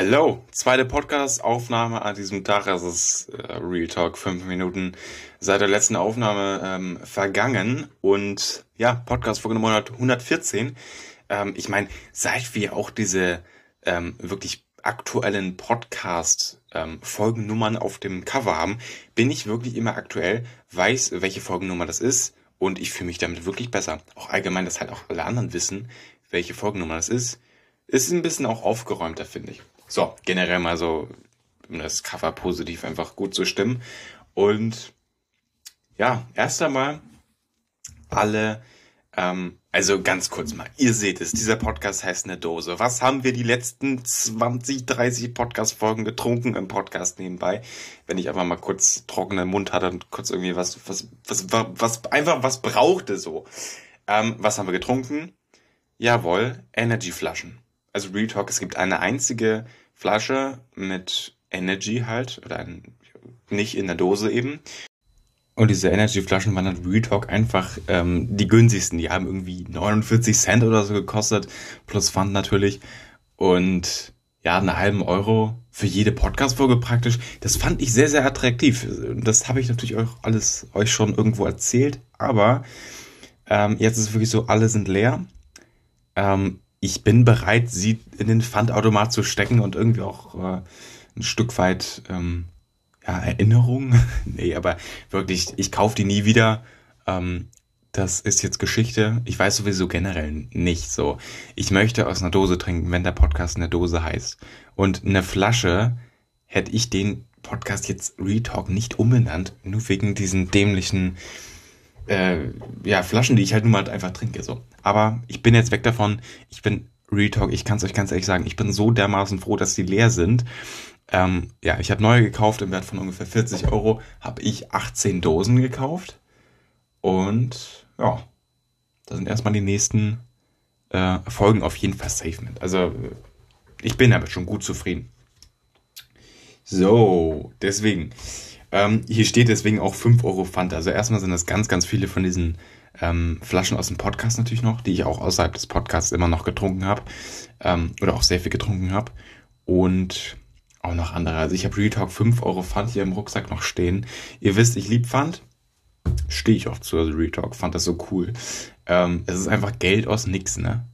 Hello, zweite Podcast-Aufnahme an diesem Tag. Es ist äh, Real Talk, fünf Minuten seit der letzten Aufnahme ähm, vergangen. Und ja, Podcast-Folge Nummer 114. Ähm, ich meine, seit wir auch diese ähm, wirklich aktuellen Podcast-Folgennummern ähm, auf dem Cover haben, bin ich wirklich immer aktuell, weiß, welche Folgennummer das ist. Und ich fühle mich damit wirklich besser. Auch allgemein, dass halt auch alle anderen wissen, welche Folgennummer das ist. Ist ein bisschen auch aufgeräumter, finde ich. So, generell mal so, um das Cover positiv einfach gut zu stimmen. Und ja, erst einmal alle, ähm, also ganz kurz mal, ihr seht es, dieser Podcast heißt eine Dose. Was haben wir die letzten 20, 30 Podcast-Folgen getrunken im Podcast nebenbei? Wenn ich einfach mal kurz trockenen Mund hatte und kurz irgendwie was, was, was, was, was einfach was brauchte so. Ähm, was haben wir getrunken? Jawohl, Energy-Flaschen also Real Talk, es gibt eine einzige Flasche mit Energy halt, oder ein, nicht in der Dose eben. Und diese Energy-Flaschen waren dann Real Talk einfach ähm, die günstigsten. Die haben irgendwie 49 Cent oder so gekostet, plus Pfand natürlich. Und ja, einen halben Euro für jede Podcast-Folge praktisch. Das fand ich sehr, sehr attraktiv. Das habe ich natürlich auch alles euch schon irgendwo erzählt. Aber ähm, jetzt ist es wirklich so, alle sind leer. Ähm, ich bin bereit, sie in den Pfandautomat zu stecken und irgendwie auch äh, ein Stück weit ähm, ja, Erinnerung. nee, aber wirklich, ich kaufe die nie wieder. Ähm, das ist jetzt Geschichte. Ich weiß sowieso generell nicht so. Ich möchte aus einer Dose trinken, wenn der Podcast eine Dose heißt. Und eine Flasche hätte ich den Podcast jetzt Retalk nicht umbenannt, nur wegen diesen dämlichen äh, ja, Flaschen, die ich halt nun mal einfach trinke. So. Aber ich bin jetzt weg davon. Ich bin Retalk, ich kann es euch ganz ehrlich sagen, ich bin so dermaßen froh, dass die leer sind. Ähm, ja, ich habe neue gekauft im Wert von ungefähr 40 Euro, habe ich 18 Dosen gekauft. Und ja, da sind erstmal die nächsten äh, Folgen auf jeden Fall safe mit. Also ich bin damit schon gut zufrieden. So, deswegen. Ähm, hier steht deswegen auch 5 Euro Pfand. Also erstmal sind das ganz, ganz viele von diesen ähm, Flaschen aus dem Podcast natürlich noch, die ich auch außerhalb des Podcasts immer noch getrunken habe. Ähm, oder auch sehr viel getrunken habe. Und auch noch andere. Also ich habe Real Talk 5 Euro Pfand hier im Rucksack noch stehen. Ihr wisst, ich liebe Pfand. Stehe ich auch zu, also Real Talk. Fand das so cool. Ähm, es ist einfach Geld aus nix, ne?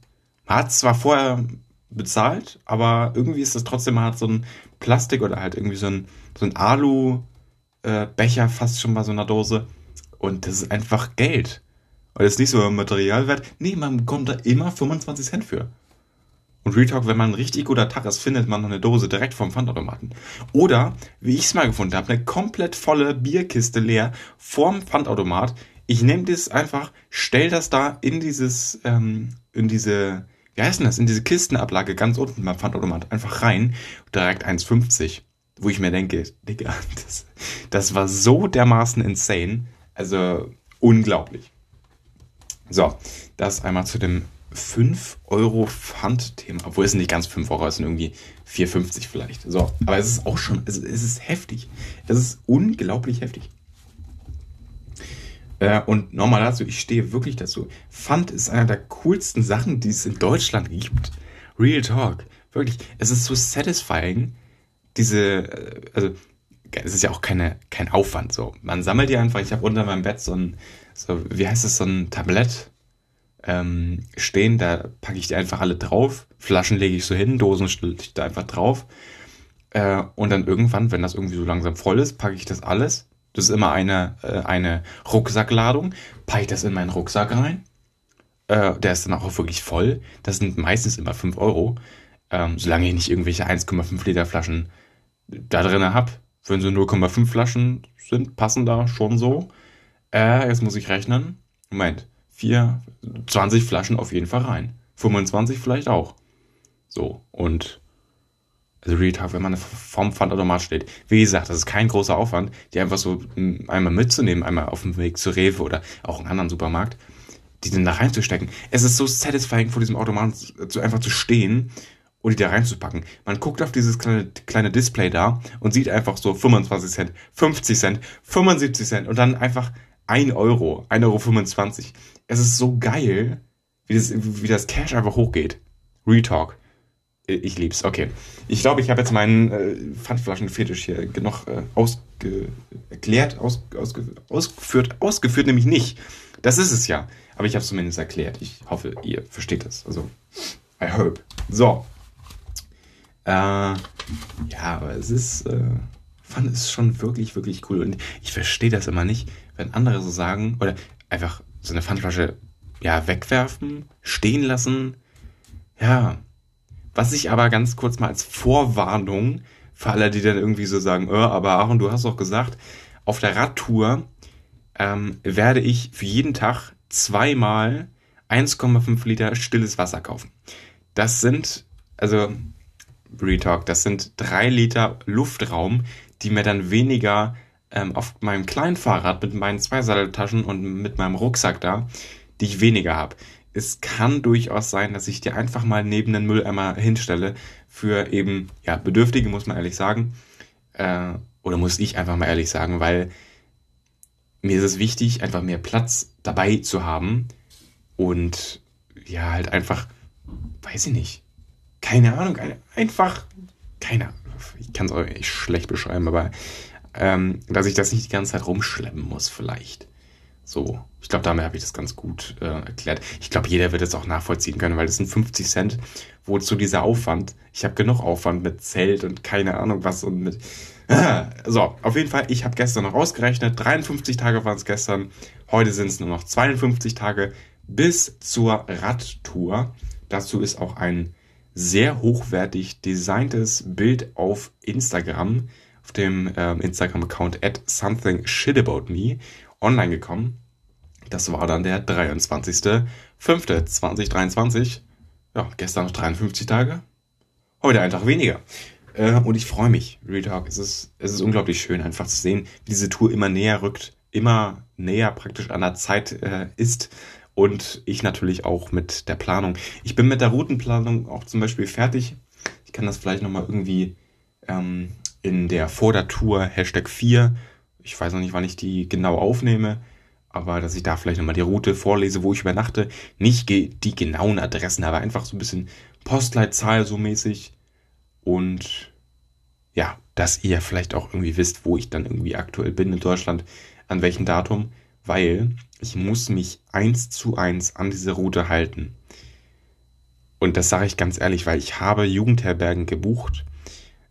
Man hat zwar vorher bezahlt, aber irgendwie ist das trotzdem, man hat so ein Plastik oder halt irgendwie so ein, so ein Alu, äh, Becher fast schon bei so einer Dose. Und das ist einfach Geld. Und das ist nicht so Materialwert. Nee, man bekommt da immer 25 Cent für. Und Retalk, wenn man ein richtig guter Tag ist, findet man noch eine Dose direkt vom Pfandautomaten. Oder, wie ich es mal gefunden habe, eine komplett volle Bierkiste leer vorm Pfandautomat. Ich nehme das einfach, stell das da in dieses, ähm, in diese, wie heißt denn das, in diese Kistenablage ganz unten beim Pfandautomat einfach rein. Direkt 1,50 wo ich mir denke, Digga, das, das war so dermaßen insane. Also unglaublich. So, das einmal zu dem 5 Euro Pfand-Thema. Obwohl es nicht ganz 5 Euro, es sind irgendwie 4,50 vielleicht. So, aber es ist auch schon, es, es ist heftig. Es ist unglaublich heftig. Äh, und nochmal dazu, ich stehe wirklich dazu. Pfand ist einer der coolsten Sachen, die es in Deutschland gibt. Real Talk. Wirklich. Es ist so satisfying, diese, äh, also es ist ja auch keine, kein Aufwand so. Man sammelt die einfach, ich habe unter meinem Bett so ein, so, wie heißt es, so ein Tablett ähm, stehen, da packe ich die einfach alle drauf, Flaschen lege ich so hin, Dosen stelle ich da einfach drauf. Äh, und dann irgendwann, wenn das irgendwie so langsam voll ist, packe ich das alles. Das ist immer eine, äh, eine Rucksackladung, packe ich das in meinen Rucksack rein. Äh, der ist dann auch wirklich voll. Das sind meistens immer 5 Euro. Ähm, solange ich nicht irgendwelche 1,5 Liter Flaschen da drin habe. Wenn so 0,5 Flaschen sind, passen da schon so. Äh, jetzt muss ich rechnen. Moment, 4, 20 Flaschen auf jeden Fall rein. 25 vielleicht auch. So, und also Real wenn man vorm Pfandautomat steht. Wie gesagt, das ist kein großer Aufwand, die einfach so hm, einmal mitzunehmen, einmal auf dem Weg zu Rewe oder auch einen anderen Supermarkt, die dann da reinzustecken. Es ist so satisfying, vor diesem Automaten einfach zu stehen und die da reinzupacken. Man guckt auf dieses kleine, kleine Display da und sieht einfach so 25 Cent, 50 Cent, 75 Cent und dann einfach 1 Euro, 1,25 Euro. Es ist so geil, wie das, wie das Cash einfach hochgeht. Retalk. Ich lieb's, okay. Ich glaube, ich habe jetzt meinen äh, Pfandflaschenfetisch hier genug äh, ausge erklärt, aus, ausge ausgeführt, ausgeführt nämlich nicht. Das ist es ja. Aber ich habe es zumindest erklärt. Ich hoffe, ihr versteht es. Also, I hope. So. Äh, ja, aber es ist, äh, fand es schon wirklich, wirklich cool. Und ich verstehe das immer nicht, wenn andere so sagen, oder einfach so eine Pfandflasche, ja, wegwerfen, stehen lassen. Ja, was ich aber ganz kurz mal als Vorwarnung für alle, die dann irgendwie so sagen, oh, aber Aaron, du hast doch gesagt, auf der Radtour ähm, werde ich für jeden Tag zweimal 1,5 Liter stilles Wasser kaufen. Das sind, also Retalk, das sind drei Liter Luftraum, die mir dann weniger ähm, auf meinem kleinen Fahrrad mit meinen zwei Satteltaschen und mit meinem Rucksack da, die ich weniger habe es kann durchaus sein, dass ich dir einfach mal neben den Mülleimer hinstelle für eben, ja, Bedürftige, muss man ehrlich sagen. Äh, oder muss ich einfach mal ehrlich sagen, weil mir ist es wichtig, einfach mehr Platz dabei zu haben und ja, halt einfach, weiß ich nicht, keine Ahnung, einfach, keine Ahnung, ich kann es euch schlecht beschreiben, aber ähm, dass ich das nicht die ganze Zeit rumschleppen muss, vielleicht. So, ich glaube, damit habe ich das ganz gut äh, erklärt. Ich glaube, jeder wird es auch nachvollziehen können, weil das sind 50 Cent. Wozu dieser Aufwand? Ich habe genug Aufwand mit Zelt und keine Ahnung was und mit. so, auf jeden Fall, ich habe gestern noch ausgerechnet. 53 Tage waren es gestern. Heute sind es nur noch 52 Tage bis zur Radtour. Dazu ist auch ein sehr hochwertig designtes Bild auf Instagram, auf dem ähm, Instagram-Account at something shit about me online gekommen. Das war dann der 23.05.2023. Ja, gestern noch 53 Tage. Heute ein Tag weniger. Äh, und ich freue mich. Real Talk. Es ist, es ist unglaublich schön, einfach zu sehen, wie diese Tour immer näher rückt, immer näher praktisch an der Zeit äh, ist. Und ich natürlich auch mit der Planung. Ich bin mit der Routenplanung auch zum Beispiel fertig. Ich kann das vielleicht nochmal irgendwie ähm, in der Vor der Tour Hashtag 4 ich weiß noch nicht, wann ich die genau aufnehme, aber dass ich da vielleicht nochmal die Route vorlese, wo ich übernachte. Nicht die genauen Adressen, aber einfach so ein bisschen Postleitzahl so mäßig. Und ja, dass ihr vielleicht auch irgendwie wisst, wo ich dann irgendwie aktuell bin in Deutschland, an welchem Datum, weil ich muss mich eins zu eins an diese Route halten. Und das sage ich ganz ehrlich, weil ich habe Jugendherbergen gebucht.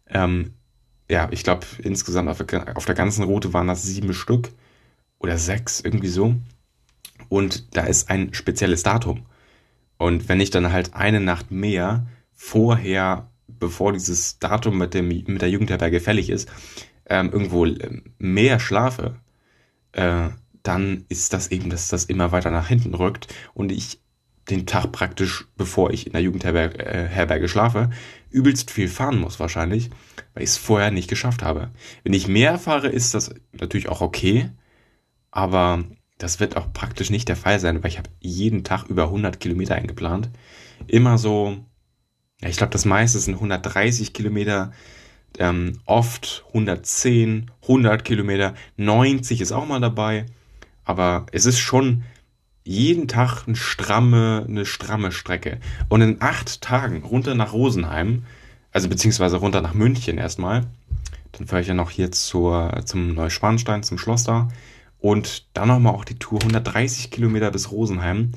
Ähm, ja, ich glaube, insgesamt auf der, auf der ganzen Route waren das sieben Stück oder sechs, irgendwie so. Und da ist ein spezielles Datum. Und wenn ich dann halt eine Nacht mehr vorher, bevor dieses Datum mit, dem, mit der Jugendherberge fällig ist, ähm, irgendwo ähm, mehr schlafe, äh, dann ist das eben, dass das immer weiter nach hinten rückt und ich den Tag praktisch, bevor ich in der Jugendherberge äh, schlafe, übelst viel fahren muss wahrscheinlich, weil ich es vorher nicht geschafft habe. Wenn ich mehr fahre, ist das natürlich auch okay, aber das wird auch praktisch nicht der Fall sein, weil ich habe jeden Tag über 100 Kilometer eingeplant. Immer so, ja, ich glaube, das meiste sind 130 Kilometer, ähm, oft 110, 100 Kilometer, 90 ist auch mal dabei, aber es ist schon jeden Tag eine stramme, eine stramme Strecke. Und in acht Tagen runter nach Rosenheim, also beziehungsweise runter nach München erstmal. Dann fahre ich ja noch hier zur, zum Neuschwanstein, zum Schloss da. Und dann nochmal auch die Tour 130 Kilometer bis Rosenheim.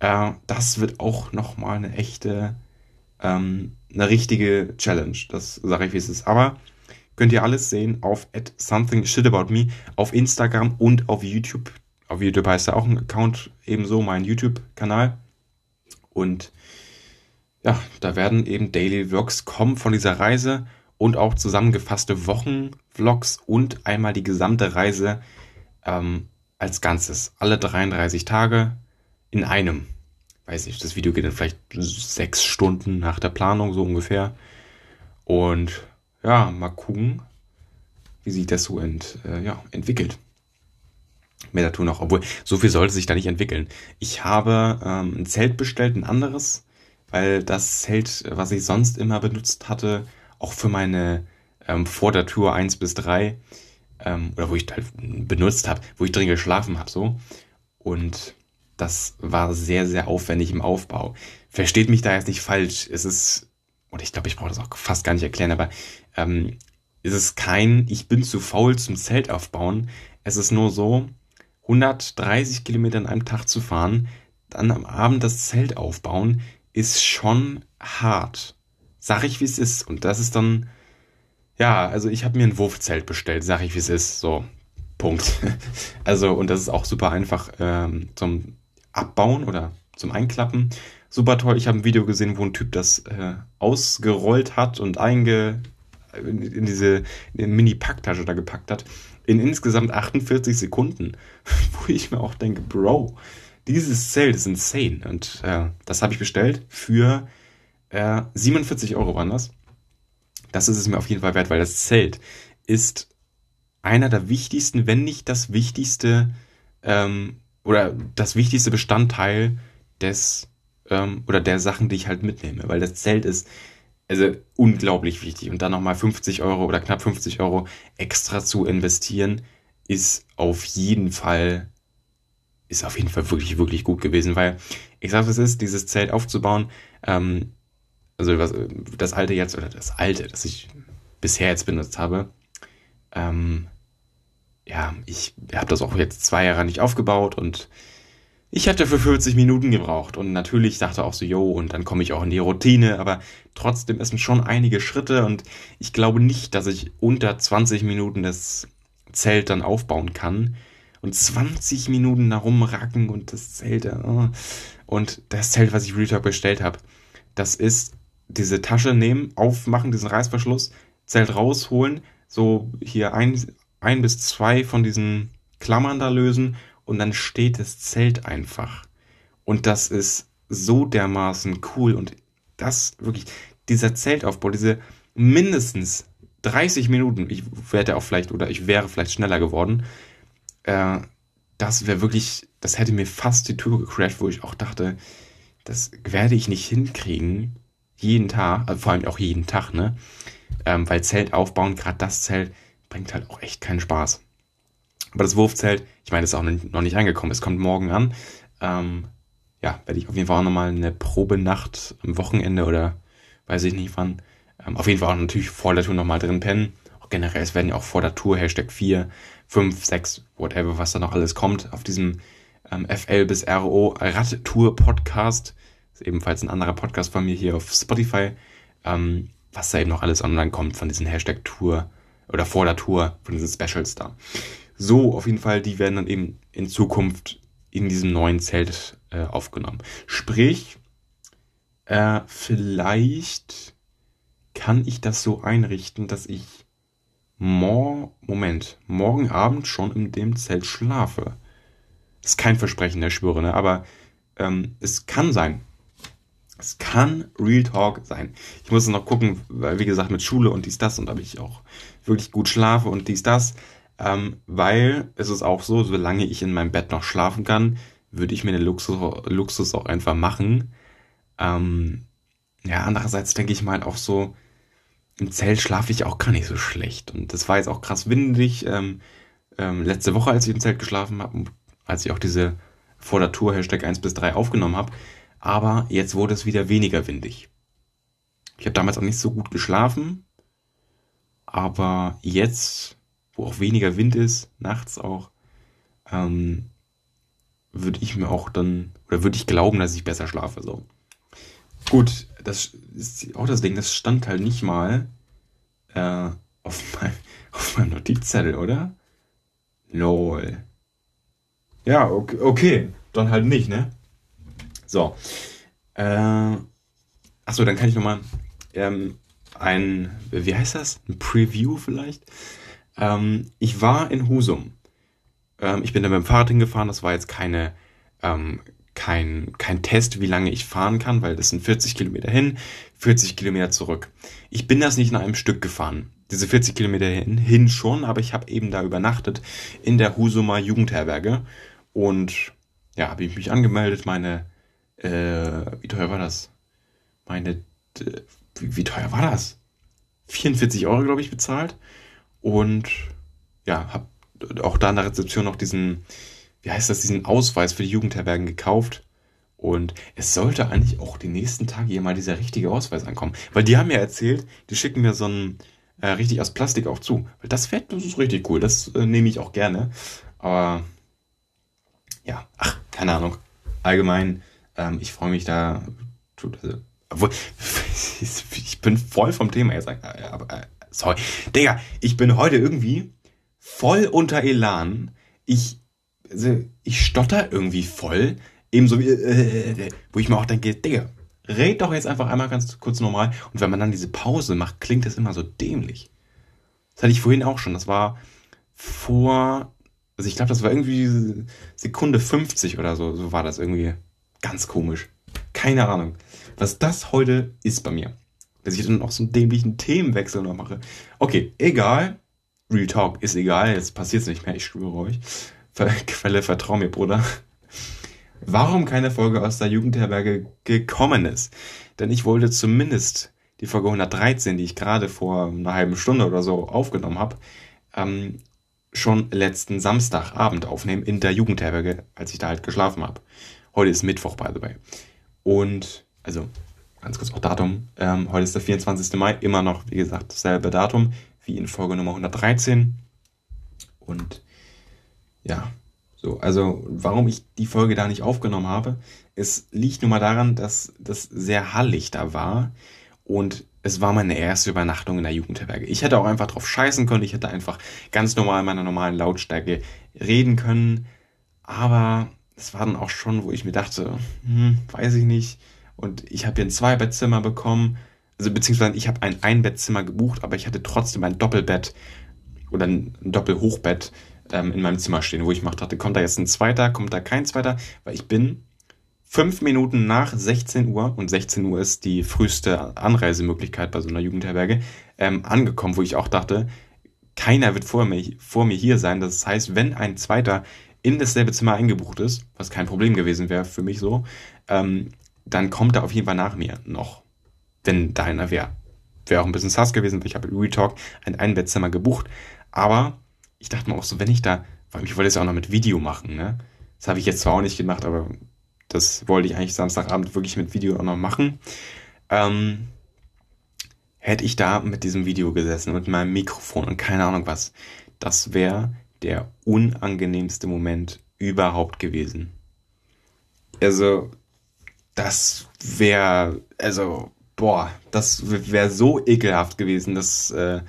Äh, das wird auch nochmal eine echte, ähm, eine richtige Challenge. Das sage ich, wie es ist. Aber könnt ihr alles sehen auf at something shit about me auf Instagram und auf YouTube auf YouTube heißt er auch ein Account, ebenso mein YouTube-Kanal. Und ja, da werden eben Daily Vlogs kommen von dieser Reise und auch zusammengefasste Wochen-Vlogs und einmal die gesamte Reise ähm, als Ganzes. Alle 33 Tage in einem. Weiß nicht, das Video geht dann vielleicht sechs Stunden nach der Planung, so ungefähr. Und ja, mal gucken, wie sich das so ent, äh, ja, entwickelt mehr dazu noch, obwohl so viel sollte sich da nicht entwickeln. Ich habe ähm, ein Zelt bestellt, ein anderes, weil das Zelt, was ich sonst immer benutzt hatte, auch für meine ähm, vor der Tour 1 bis 3, ähm, oder wo ich halt benutzt habe, wo ich drin geschlafen habe, so. Und das war sehr, sehr aufwendig im Aufbau. Versteht mich da jetzt nicht falsch. Es ist und ich glaube, ich brauche das auch fast gar nicht erklären, aber ähm, ist es kein, ich bin zu faul zum Zelt aufbauen. Es ist nur so, 130 Kilometer an einem Tag zu fahren, dann am Abend das Zelt aufbauen, ist schon hart. Sag ich, wie es ist. Und das ist dann, ja, also ich habe mir ein Wurfzelt bestellt, sag ich, wie es ist. So, Punkt. Also, und das ist auch super einfach ähm, zum Abbauen oder zum Einklappen. Super toll. Ich habe ein Video gesehen, wo ein Typ das äh, ausgerollt hat und einge in diese in Mini-Packtasche da gepackt hat. In insgesamt 48 Sekunden. Wo ich mir auch denke, Bro, dieses Zelt ist insane. Und äh, das habe ich bestellt für äh, 47 Euro waren das. Das ist es mir auf jeden Fall wert, weil das Zelt ist einer der wichtigsten, wenn nicht das wichtigste ähm, oder das wichtigste Bestandteil des ähm, oder der Sachen, die ich halt mitnehme, weil das Zelt ist also unglaublich wichtig und dann nochmal 50 Euro oder knapp 50 Euro extra zu investieren, ist auf jeden Fall ist auf jeden Fall wirklich wirklich gut gewesen, weil ich sage, es ist dieses Zelt aufzubauen. Ähm, also was, das alte jetzt oder das alte, das ich bisher jetzt benutzt habe. Ähm, ja, ich habe das auch jetzt zwei Jahre nicht aufgebaut und ich hatte für 40 Minuten gebraucht und natürlich dachte auch so, jo, und dann komme ich auch in die Routine, aber trotzdem ist schon einige Schritte und ich glaube nicht, dass ich unter 20 Minuten das Zelt dann aufbauen kann und 20 Minuten da rumracken und das Zelt, oh. und das Zelt, was ich Real bestellt habe, das ist diese Tasche nehmen, aufmachen, diesen Reißverschluss, Zelt rausholen, so hier ein, ein bis zwei von diesen Klammern da lösen und dann steht das Zelt einfach. Und das ist so dermaßen cool und das wirklich, dieser Zeltaufbau, diese mindestens 30 Minuten, ich werde auch vielleicht oder ich wäre vielleicht schneller geworden, äh, das wäre wirklich, das hätte mir fast die Tür gecrashed, wo ich auch dachte, das werde ich nicht hinkriegen, jeden Tag, also vor allem auch jeden Tag, ne? Ähm, weil Zelt aufbauen, gerade das Zelt, bringt halt auch echt keinen Spaß. Aber das Wurfzelt, ich meine, ist auch noch nicht angekommen. Es kommt morgen an. Ähm, ja, werde ich auf jeden Fall auch nochmal eine Probenacht am Wochenende oder weiß ich nicht wann. Ähm, auf jeden Fall auch natürlich vor der Tour nochmal drin pennen. Auch generell, es werden ja auch vor der Tour Hashtag 4, 5, 6, whatever, was da noch alles kommt, auf diesem ähm, FL bis RO Radtour Podcast. Ist ebenfalls ein anderer Podcast von mir hier auf Spotify. Ähm, was da eben noch alles online kommt von diesen Hashtag Tour oder vor der Tour, von diesen Specials da. So, auf jeden Fall, die werden dann eben in Zukunft in diesem neuen Zelt äh, aufgenommen. Sprich, äh, vielleicht kann ich das so einrichten, dass ich mor Moment, morgen Abend schon in dem Zelt schlafe. ist kein Versprechen, der schwöre, ne? aber ähm, es kann sein. Es kann Real Talk sein. Ich muss noch gucken, weil wie gesagt mit Schule und dies, das und ob ich auch wirklich gut schlafe und dies, das. Ähm, weil es ist auch so, solange ich in meinem Bett noch schlafen kann, würde ich mir den Luxus, Luxus auch einfach machen. Ähm, ja, andererseits denke ich mal auch so, im Zelt schlafe ich auch gar nicht so schlecht. Und das war jetzt auch krass windig. Ähm, ähm, letzte Woche, als ich im Zelt geschlafen habe, als ich auch diese vor der Tour Hashtag 1 bis 3 aufgenommen habe. Aber jetzt wurde es wieder weniger windig. Ich habe damals auch nicht so gut geschlafen. Aber jetzt wo auch weniger Wind ist, nachts auch, ähm, würde ich mir auch dann, oder würde ich glauben, dass ich besser schlafe. So. Gut, das ist auch das Ding, das stand halt nicht mal äh, auf, mein, auf meinem Notizzettel, oder? Lol. Ja, okay, okay, dann halt nicht, ne? So. Äh, achso, dann kann ich nochmal ähm, ein, wie heißt das? Ein Preview vielleicht? Ähm, ich war in Husum. Ähm, ich bin da mit dem Fahrrad hingefahren. Das war jetzt keine, ähm, kein, kein Test, wie lange ich fahren kann, weil das sind 40 Kilometer hin, 40 Kilometer zurück. Ich bin das nicht in einem Stück gefahren. Diese 40 Kilometer hin, hin schon, aber ich habe eben da übernachtet in der Husumer Jugendherberge. Und ja, habe ich mich angemeldet. Meine, äh, wie teuer war das? Meine, wie, wie teuer war das? 44 Euro, glaube ich, bezahlt. Und ja, habe auch da in der Rezeption noch diesen, wie heißt das, diesen Ausweis für die Jugendherbergen gekauft. Und es sollte eigentlich auch die nächsten Tage hier mal dieser richtige Ausweis ankommen. Weil die haben mir erzählt, die schicken mir so einen äh, richtig aus Plastik auch zu. Weil das fährt, das ist richtig cool. Das äh, nehme ich auch gerne. Aber ja, ach, keine Ahnung. Allgemein, ähm, ich freue mich da. Also, obwohl, ich bin voll vom Thema jetzt. Aber, äh, sorry. Digga, ich bin heute irgendwie voll unter Elan. Ich, also, ich stotter irgendwie voll. Ebenso wie, äh, wo ich mir auch denke, Digga, red doch jetzt einfach einmal ganz kurz normal. Und wenn man dann diese Pause macht, klingt das immer so dämlich. Das hatte ich vorhin auch schon. Das war vor, also ich glaube, das war irgendwie Sekunde 50 oder so. So war das irgendwie ganz komisch. Keine Ahnung, was das heute ist bei mir. Dass ich dann noch so einen dämlichen Themenwechsel noch mache. Okay, egal. Real Talk ist egal. Jetzt passiert's nicht mehr. Ich schwöre euch. Quelle, vertrau mir, Bruder warum keine Folge aus der Jugendherberge gekommen ist. Denn ich wollte zumindest die Folge 113, die ich gerade vor einer halben Stunde oder so aufgenommen habe, ähm, schon letzten Samstagabend aufnehmen in der Jugendherberge, als ich da halt geschlafen habe. Heute ist Mittwoch, by the way. Und, also, ganz kurz auch Datum. Ähm, heute ist der 24. Mai, immer noch, wie gesagt, dasselbe Datum wie in Folge Nummer 113. Und ja, so, also warum ich die Folge da nicht aufgenommen habe, es liegt nun mal daran, dass das sehr hallig da war und es war meine erste Übernachtung in der Jugendherberge. Ich hätte auch einfach drauf scheißen können, ich hätte einfach ganz normal in meiner normalen Lautstärke reden können, aber es war dann auch schon, wo ich mir dachte, hm, weiß ich nicht. Und ich habe hier ein Zwei-Bettzimmer bekommen, also beziehungsweise ich habe ein Einbettzimmer gebucht, aber ich hatte trotzdem ein Doppelbett oder ein Doppelhochbett ähm, in meinem Zimmer stehen, wo ich gemacht hatte, kommt da jetzt ein zweiter, kommt da kein zweiter, weil ich bin fünf Minuten nach 16 Uhr, und 16 Uhr ist die früheste Anreisemöglichkeit bei so einer Jugendherberge, ähm, angekommen, wo ich auch dachte, keiner wird vor mir, vor mir hier sein. Das heißt, wenn ein zweiter in dasselbe Zimmer eingebucht ist, was kein Problem gewesen wäre für mich so, ähm, dann kommt er auf jeden Fall nach mir noch, wenn da einer wäre. Wäre auch ein bisschen sass gewesen, weil ich habe Retalk ein Einbettzimmer gebucht, aber ich dachte mir auch so, wenn ich da, weil ich wollte es ja auch noch mit Video machen, ne? Das habe ich jetzt zwar auch nicht gemacht, aber das wollte ich eigentlich Samstagabend wirklich mit Video auch noch machen. Ähm, hätte ich da mit diesem Video gesessen, mit meinem Mikrofon und keine Ahnung was, das wäre der unangenehmste Moment überhaupt gewesen. Also, das wäre, also, boah, das wäre so ekelhaft gewesen, dass, äh,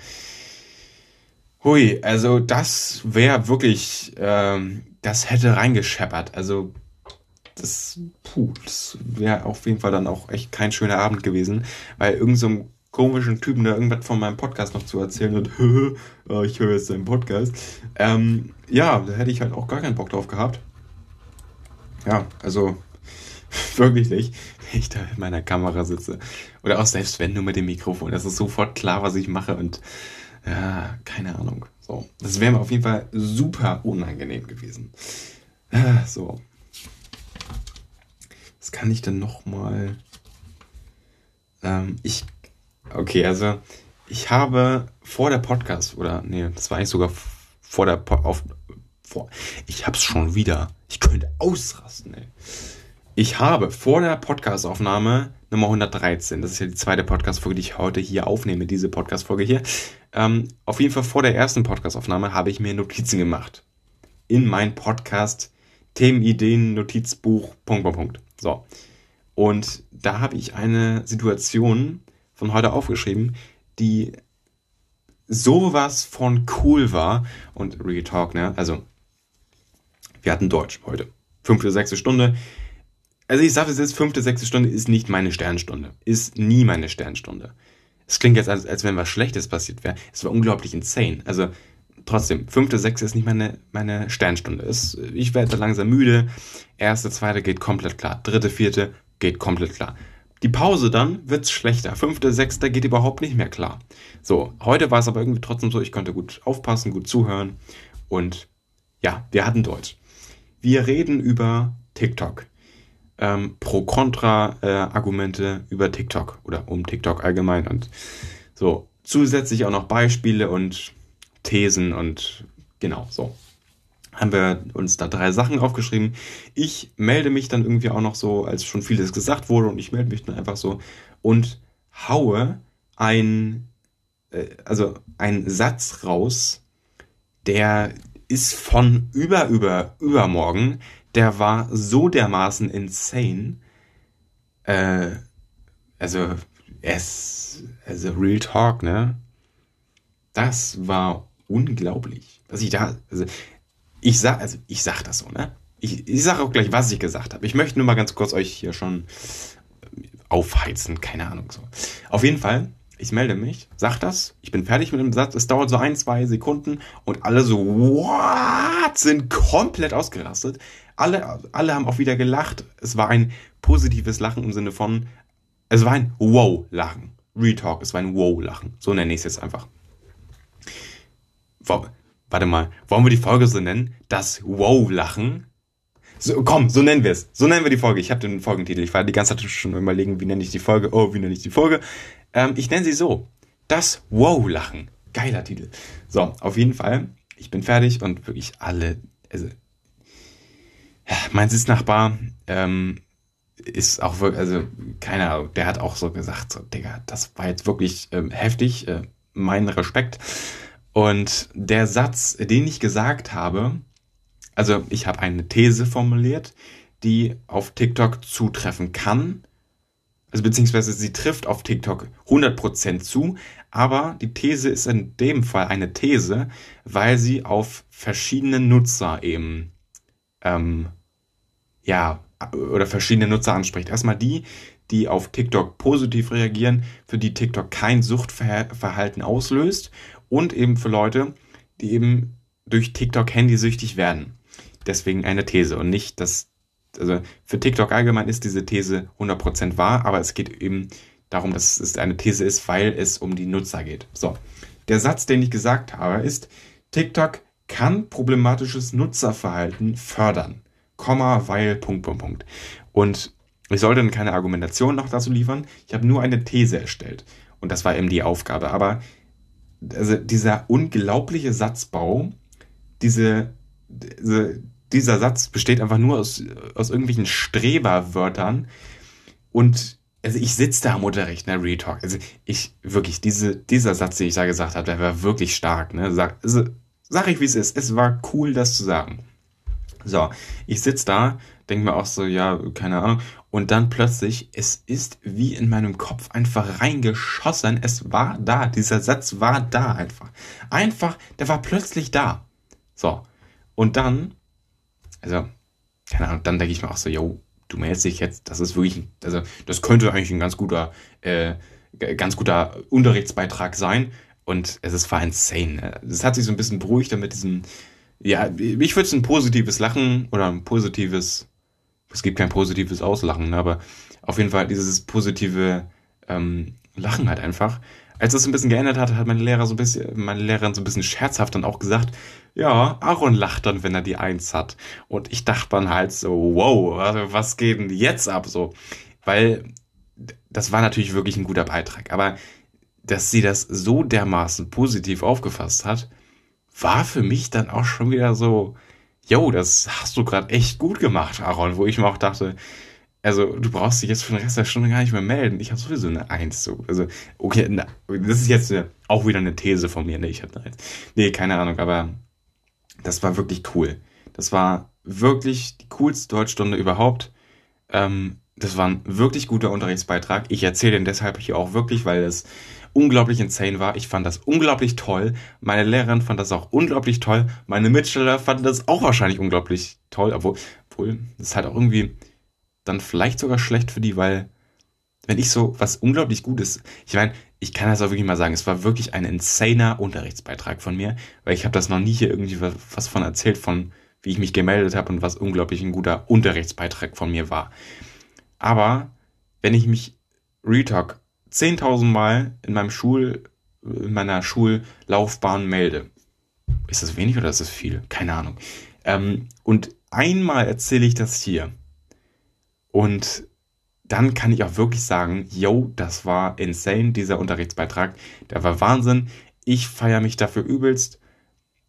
Hui, also das wäre wirklich, ähm, das hätte reingescheppert. Also das, puh, das wäre auf jeden Fall dann auch echt kein schöner Abend gewesen, weil irgend so komischen Typen da irgendwas von meinem Podcast noch zu erzählen und oh, ich höre jetzt deinen Podcast. Ähm, ja, da hätte ich halt auch gar keinen Bock drauf gehabt. Ja, also wirklich nicht, wenn ich da in meiner Kamera sitze. Oder auch selbst wenn nur mit dem Mikrofon. Das ist sofort klar, was ich mache und ja, keine Ahnung. So, das wäre mir auf jeden Fall super unangenehm gewesen. Ah, so. Was kann ich denn noch mal? Ähm, ich, okay, also ich habe vor der Podcast oder nee, das war eigentlich sogar vor der po. Ich hab's schon wieder. Ich könnte ausrasten. Ey. Ich habe vor der Podcastaufnahme Nummer 113, das ist ja die zweite Podcast-Folge, die ich heute hier aufnehme, diese Podcast-Folge hier. Ähm, auf jeden Fall vor der ersten Podcast-Aufnahme habe ich mir Notizen gemacht. In mein Podcast Themenideen, Notizbuch, Punkt, Punkt, Punkt. So. Und da habe ich eine Situation von heute aufgeschrieben, die sowas von cool war. Und Real Talk, ne? Also, wir hatten Deutsch heute. Fünfte, sechste Stunde. Also ich sage es jetzt, fünfte, sechste Stunde ist nicht meine Sternstunde. Ist nie meine Sternstunde. Es klingt jetzt, als, als wenn was Schlechtes passiert wäre. Es war unglaublich insane. Also trotzdem, fünfte, sechste ist nicht meine, meine Sternstunde. Es, ich werde langsam müde. Erste, zweite geht komplett klar. Dritte, vierte geht komplett klar. Die Pause dann wird's schlechter. Fünfte, sechste geht überhaupt nicht mehr klar. So, heute war es aber irgendwie trotzdem so, ich konnte gut aufpassen, gut zuhören. Und ja, wir hatten Deutsch. Wir reden über TikTok ähm, Pro-Kontra-Argumente äh, über TikTok oder um TikTok allgemein und so zusätzlich auch noch Beispiele und Thesen und genau so. haben wir uns da drei Sachen aufgeschrieben. Ich melde mich dann irgendwie auch noch so, als schon vieles gesagt wurde und ich melde mich dann einfach so und haue ein, äh, also ein Satz raus, der ist von über, über, übermorgen. Der war so dermaßen insane. Äh, also, es, also Real Talk, ne? Das war unglaublich. Was ich da, also, ich sag, also ich sag das so, ne? Ich, ich sag auch gleich, was ich gesagt habe. Ich möchte nur mal ganz kurz euch hier schon aufheizen, keine Ahnung so. Auf jeden Fall ich melde mich, sag das, ich bin fertig mit dem Satz, es dauert so ein, zwei Sekunden und alle so, what, sind komplett ausgerastet. Alle, alle haben auch wieder gelacht. Es war ein positives Lachen im Sinne von, es war ein Wow-Lachen. Retalk, es war ein Wow-Lachen. So nenne ich es jetzt einfach. Warte mal, wollen wir die Folge so nennen? Das Wow-Lachen? So, komm, so nennen wir es. So nennen wir die Folge. Ich habe den Folgentitel. Ich war die ganze Zeit schon überlegen, wie nenne ich die Folge. Oh, wie nenne ich die Folge? Ähm, ich nenne sie so. Das Wow-Lachen. Geiler Titel. So, auf jeden Fall. Ich bin fertig und wirklich alle, also, mein Sitznachbar, ähm, ist auch wirklich, also, keine Ahnung, der hat auch so gesagt, so, Digga, das war jetzt wirklich ähm, heftig, äh, mein Respekt. Und der Satz, den ich gesagt habe, also ich habe eine These formuliert, die auf TikTok zutreffen kann. Also beziehungsweise sie trifft auf TikTok 100% zu, aber die These ist in dem Fall eine These, weil sie auf verschiedene Nutzer eben, ähm, ja, oder verschiedene Nutzer anspricht. Erstmal die, die auf TikTok positiv reagieren, für die TikTok kein Suchtverhalten auslöst und eben für Leute, die eben durch TikTok handysüchtig werden deswegen eine These und nicht, dass, also für TikTok allgemein ist diese These 100% wahr, aber es geht eben darum, dass es eine These ist, weil es um die Nutzer geht. So. Der Satz, den ich gesagt habe, ist, TikTok kann problematisches Nutzerverhalten fördern. Komma, weil, Punkt, Punkt, Punkt. Und ich sollte dann keine Argumentation noch dazu liefern. Ich habe nur eine These erstellt. Und das war eben die Aufgabe. Aber also dieser unglaubliche Satzbau, diese, diese dieser Satz besteht einfach nur aus, aus irgendwelchen Streberwörtern. Und also ich sitze da am Unterricht, ne, Retalk. Also ich wirklich, diese, dieser Satz, den ich da gesagt habe, der war wirklich stark, ne? Also, sag ich, wie es ist. Es war cool, das zu sagen. So, ich sitze da, denke mir auch so, ja, keine Ahnung. Und dann plötzlich, es ist wie in meinem Kopf einfach reingeschossen. Es war da. Dieser Satz war da einfach. Einfach, der war plötzlich da. So. Und dann also, keine Ahnung, dann denke ich mir auch so, yo, du meldest dich jetzt, das ist wirklich, also das könnte eigentlich ein ganz guter, äh, ganz guter Unterrichtsbeitrag sein. Und es ist war insane. Es hat sich so ein bisschen beruhigt mit diesem, ja, ich würde es ein positives Lachen oder ein positives, es gibt kein positives Auslachen, ne, aber auf jeden Fall dieses positive ähm, Lachen halt einfach. Als es ein bisschen geändert hat, hat meine Lehrer so ein bisschen, meine Lehrerin so ein bisschen scherzhaft dann auch gesagt, ja, Aaron lacht dann, wenn er die Eins hat. Und ich dachte dann halt so, wow, was geht denn jetzt ab so? Weil das war natürlich wirklich ein guter Beitrag. Aber dass sie das so dermaßen positiv aufgefasst hat, war für mich dann auch schon wieder so, yo, das hast du gerade echt gut gemacht, Aaron, wo ich mir auch dachte, also du brauchst dich jetzt für den Rest der Stunde gar nicht mehr melden. Ich habe sowieso eine Eins. So. Also, okay, na, das ist jetzt auch wieder eine These von mir. Ne, ich habe eine Eins. Nee, keine Ahnung, aber das war wirklich cool. Das war wirklich die coolste Deutschstunde überhaupt. Ähm, das war ein wirklich guter Unterrichtsbeitrag. Ich erzähle den deshalb hier auch wirklich, weil es unglaublich insane war. Ich fand das unglaublich toll. Meine Lehrerin fand das auch unglaublich toll. Meine Mitschüler fanden das auch wahrscheinlich unglaublich toll. Obwohl, obwohl, das ist halt auch irgendwie dann vielleicht sogar schlecht für die, weil wenn ich so was unglaublich Gutes, ich meine, ich kann das auch wirklich mal sagen, es war wirklich ein insaner Unterrichtsbeitrag von mir, weil ich habe das noch nie hier irgendwie was von erzählt, von wie ich mich gemeldet habe und was unglaublich ein guter Unterrichtsbeitrag von mir war. Aber wenn ich mich Retalk 10.000 Mal in meinem Schul, in meiner Schullaufbahn melde, ist das wenig oder ist das viel? Keine Ahnung. Ähm, und einmal erzähle ich das hier und dann kann ich auch wirklich sagen, yo, das war insane, dieser Unterrichtsbeitrag. Der war Wahnsinn. Ich feiere mich dafür übelst.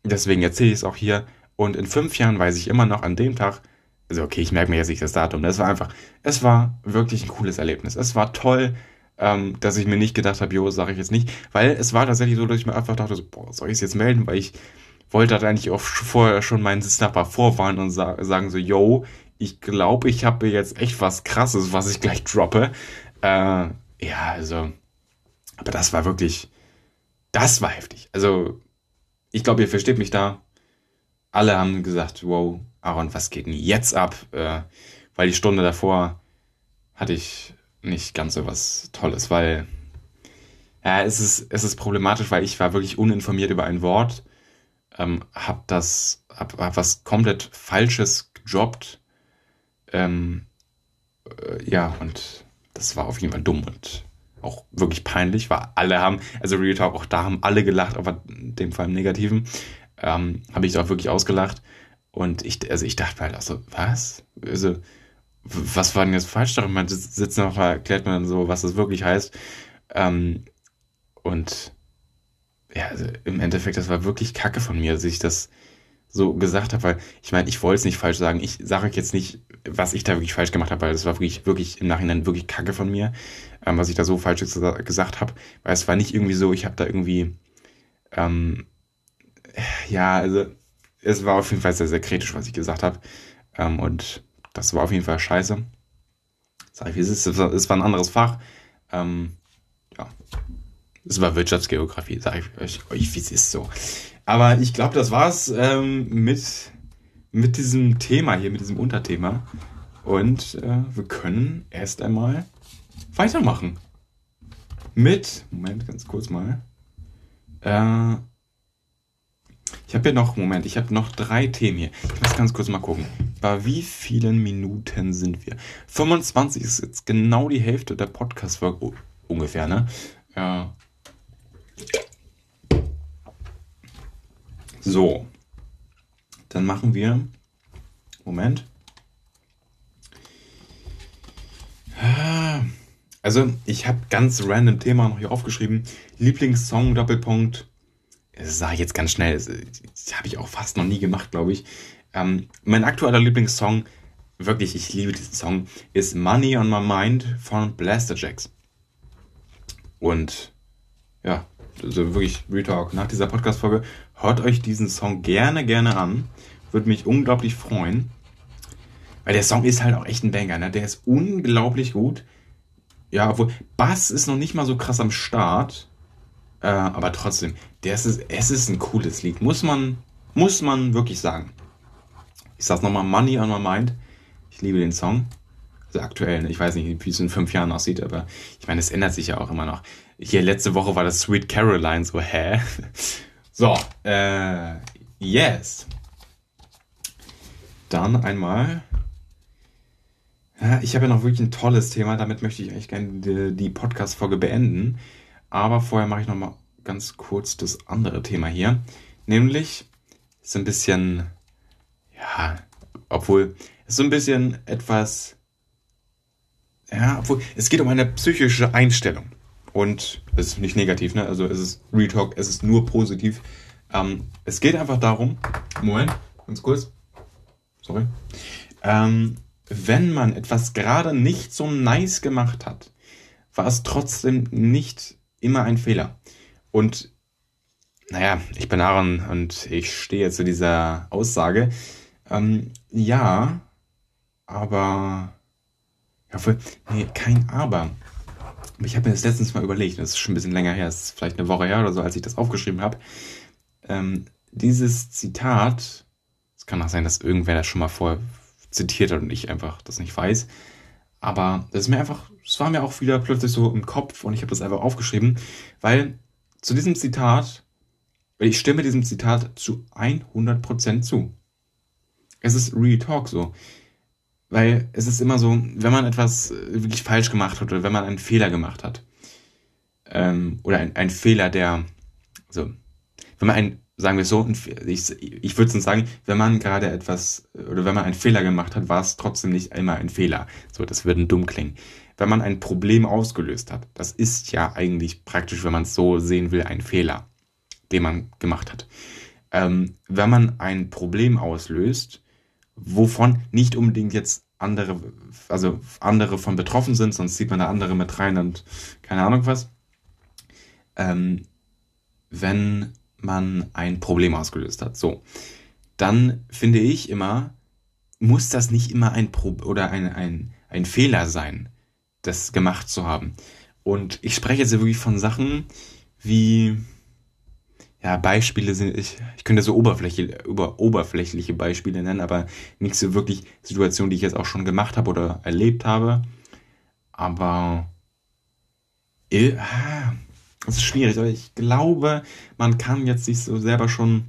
Deswegen erzähle ich es auch hier. Und in fünf Jahren weiß ich immer noch an dem Tag, also okay, ich merke mir jetzt nicht das Datum, das war einfach, es war wirklich ein cooles Erlebnis. Es war toll, ähm, dass ich mir nicht gedacht habe, jo, sage ich jetzt nicht, weil es war tatsächlich so, dass ich mir einfach dachte, so, boah, soll ich es jetzt melden, weil ich wollte halt eigentlich auch vorher schon meinen Sitznachbar vorwarnen und sa sagen so, yo, ich glaube, ich habe jetzt echt was Krasses, was ich gleich droppe. Äh, ja, also, aber das war wirklich, das war heftig. Also, ich glaube, ihr versteht mich da. Alle haben gesagt, wow, Aaron, was geht denn jetzt ab? Äh, weil die Stunde davor hatte ich nicht ganz so was Tolles, weil ja, es ist, es ist problematisch, weil ich war wirklich uninformiert über ein Wort, ähm, hab das, hab, hab was komplett Falsches gedroppt, ähm, äh, ja, und das war auf jeden Fall dumm und auch wirklich peinlich, weil alle haben, also Real Talk, auch da haben alle gelacht, aber in dem Fall im Negativen, ähm, habe ich da auch wirklich ausgelacht. Und ich, also ich dachte halt auch so, was? Also, was war denn jetzt falsch daran? Man sitzt noch erklärt man dann so, was das wirklich heißt. Ähm, und ja, also im Endeffekt, das war wirklich Kacke von mir, dass ich das so gesagt habe, weil ich meine, ich wollte es nicht falsch sagen. Ich sage jetzt nicht, was ich da wirklich falsch gemacht habe, weil das war wirklich, wirklich im Nachhinein wirklich Kacke von mir, ähm, was ich da so falsch gesagt habe. Weil es war nicht irgendwie so, ich habe da irgendwie, ähm, ja, also es war auf jeden Fall sehr, sehr kritisch, was ich gesagt habe. Ähm, und das war auf jeden Fall scheiße. Sag ich, wie es ist, es war ein anderes Fach. Ähm, ja, es war Wirtschaftsgeografie, sage ich euch, wie es ist so. Aber ich glaube, das war's ähm, mit, mit diesem Thema hier, mit diesem Unterthema. Und äh, wir können erst einmal weitermachen. Mit, Moment, ganz kurz mal. Äh, ich habe ja noch, Moment, ich habe noch drei Themen hier. Ich muss ganz kurz mal gucken. Bei wie vielen Minuten sind wir? 25 ist jetzt genau die Hälfte der Podcast-Folge. Ungefähr, ne? Ja. So. Dann machen wir. Moment. Also, ich habe ganz random Thema noch hier aufgeschrieben. Lieblingssong, Doppelpunkt. Das sage ich jetzt ganz schnell. Das, das habe ich auch fast noch nie gemacht, glaube ich. Ähm, mein aktueller Lieblingssong, wirklich, ich liebe diesen Song, ist Money on My Mind von Blaster Jacks. Und ja, also wirklich Retalk. Nach dieser Podcast-Folge hört euch diesen Song gerne, gerne an. Würde mich unglaublich freuen. Weil der Song ist halt auch echt ein Banger, ne? Der ist unglaublich gut. Ja, obwohl Bass ist noch nicht mal so krass am Start. Äh, aber trotzdem, der ist, es ist ein cooles Lied. Muss man, muss man wirklich sagen. Ich sag's nochmal, Money on my mind. Ich liebe den Song. Also aktuell, ne? ich weiß nicht, wie es in fünf Jahren aussieht, aber ich meine, es ändert sich ja auch immer noch. Hier letzte Woche war das Sweet Caroline, so, hä? So, äh, yes. Dann einmal. Ich habe ja noch wirklich ein tolles Thema, damit möchte ich eigentlich gerne die, die Podcast-Folge beenden. Aber vorher mache ich noch mal ganz kurz das andere Thema hier. Nämlich ist ein bisschen, ja, obwohl, ist so ein bisschen etwas, ja, obwohl, es geht um eine psychische Einstellung. Und es ist nicht negativ, ne? Also es ist Retalk, es ist nur positiv. Ähm, es geht einfach darum, Moment, ganz kurz. Sorry. Ähm, wenn man etwas gerade nicht so nice gemacht hat, war es trotzdem nicht immer ein Fehler. Und naja, ich bin Aaron und ich stehe zu dieser Aussage. Ähm, ja, aber. Ja, für, nee, kein Aber. Ich habe mir das letztens mal überlegt, das ist schon ein bisschen länger her, das ist vielleicht eine Woche her oder so, als ich das aufgeschrieben habe. Ähm, dieses Zitat, es kann auch sein, dass irgendwer das schon mal vorher zitiert hat und ich einfach das nicht weiß. Aber das ist mir einfach, es war mir auch wieder plötzlich so im Kopf und ich habe das einfach aufgeschrieben, weil zu diesem Zitat, ich stimme diesem Zitat zu 100% zu. Es ist Real Talk so. Weil es ist immer so, wenn man etwas äh, wirklich falsch gemacht hat oder wenn man einen Fehler gemacht hat, ähm, oder ein, ein Fehler, der, so, wenn man ein, sagen wir es so, ich, ich würde sagen, wenn man gerade etwas, oder wenn man einen Fehler gemacht hat, war es trotzdem nicht immer ein Fehler. So, das würde dumm klingen. Wenn man ein Problem ausgelöst hat, das ist ja eigentlich praktisch, wenn man es so sehen will, ein Fehler, den man gemacht hat. ähm, wenn man ein Problem auslöst, wovon nicht unbedingt jetzt andere, also andere von betroffen sind, sonst zieht man da andere mit rein und keine Ahnung was. Ähm, wenn man ein Problem ausgelöst hat, so, dann finde ich immer, muss das nicht immer ein Pro oder ein, ein, ein Fehler sein, das gemacht zu haben. Und ich spreche jetzt wirklich von Sachen wie, ja, Beispiele sind, ich, ich könnte so oberflächliche, über oberflächliche Beispiele nennen, aber nicht so wirklich Situationen, die ich jetzt auch schon gemacht habe oder erlebt habe. Aber es ist schwierig, aber ich glaube, man kann jetzt sich so selber schon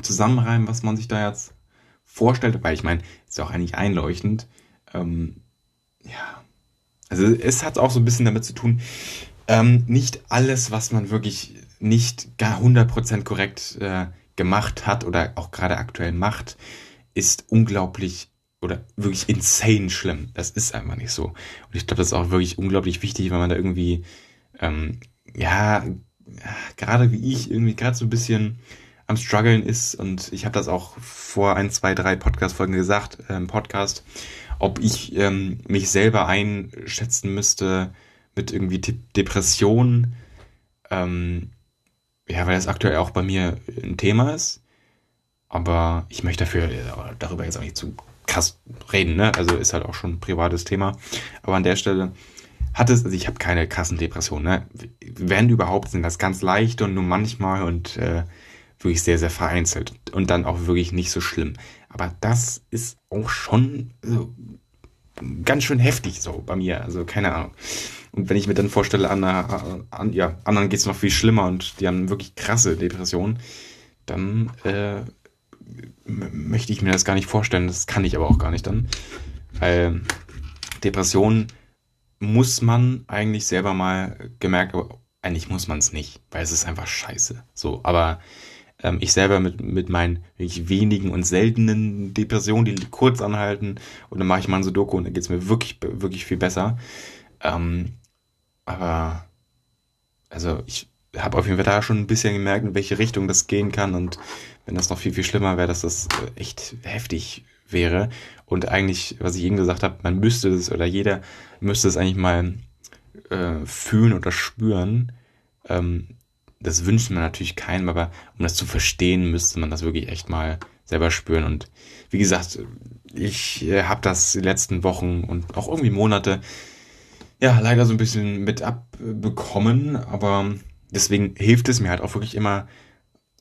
zusammenreimen, was man sich da jetzt vorstellt, weil ich meine, ist ja auch eigentlich einleuchtend. Ähm, ja, also es hat auch so ein bisschen damit zu tun, ähm, nicht alles, was man wirklich nicht gar 100% korrekt äh, gemacht hat oder auch gerade aktuell macht, ist unglaublich oder wirklich insane schlimm. Das ist einfach nicht so. Und ich glaube, das ist auch wirklich unglaublich wichtig, wenn man da irgendwie, ähm, ja, gerade wie ich, irgendwie gerade so ein bisschen am struggeln ist. Und ich habe das auch vor ein, zwei, drei Podcast-Folgen gesagt, äh, Podcast, ob ich ähm, mich selber einschätzen müsste mit irgendwie Depressionen. Ähm, ja, weil das aktuell auch bei mir ein Thema ist. Aber ich möchte dafür darüber jetzt auch nicht zu krass reden, ne? Also ist halt auch schon ein privates Thema. Aber an der Stelle hat es, also ich habe keine krassen Depressionen, ne? Wenn überhaupt, sind das ganz leicht und nur manchmal und äh, wirklich sehr, sehr vereinzelt. Und dann auch wirklich nicht so schlimm. Aber das ist auch schon so, ganz schön heftig so bei mir. Also keine Ahnung. Und wenn ich mir dann vorstelle, an, an ja, anderen geht es noch viel schlimmer und die haben wirklich krasse Depressionen, dann äh, möchte ich mir das gar nicht vorstellen. Das kann ich aber auch gar nicht dann. Weil Depressionen muss man eigentlich selber mal gemerkt, aber eigentlich muss man es nicht, weil es ist einfach scheiße. So, aber ähm, ich selber mit, mit meinen wirklich wenigen und seltenen Depressionen, die kurz anhalten, und dann mache ich mal ein Sudoku und dann geht es mir wirklich, wirklich viel besser. Ähm, aber also ich habe auf jeden Fall da schon ein bisschen gemerkt, in welche Richtung das gehen kann. Und wenn das noch viel, viel schlimmer wäre, dass das äh, echt heftig wäre. Und eigentlich, was ich eben gesagt habe, man müsste es oder jeder müsste es eigentlich mal äh, fühlen oder spüren. Ähm, das wünscht man natürlich keinem, aber um das zu verstehen, müsste man das wirklich echt mal selber spüren. Und wie gesagt, ich äh, habe das die letzten Wochen und auch irgendwie Monate ja, leider so ein bisschen mit abbekommen, aber deswegen hilft es mir halt auch wirklich immer.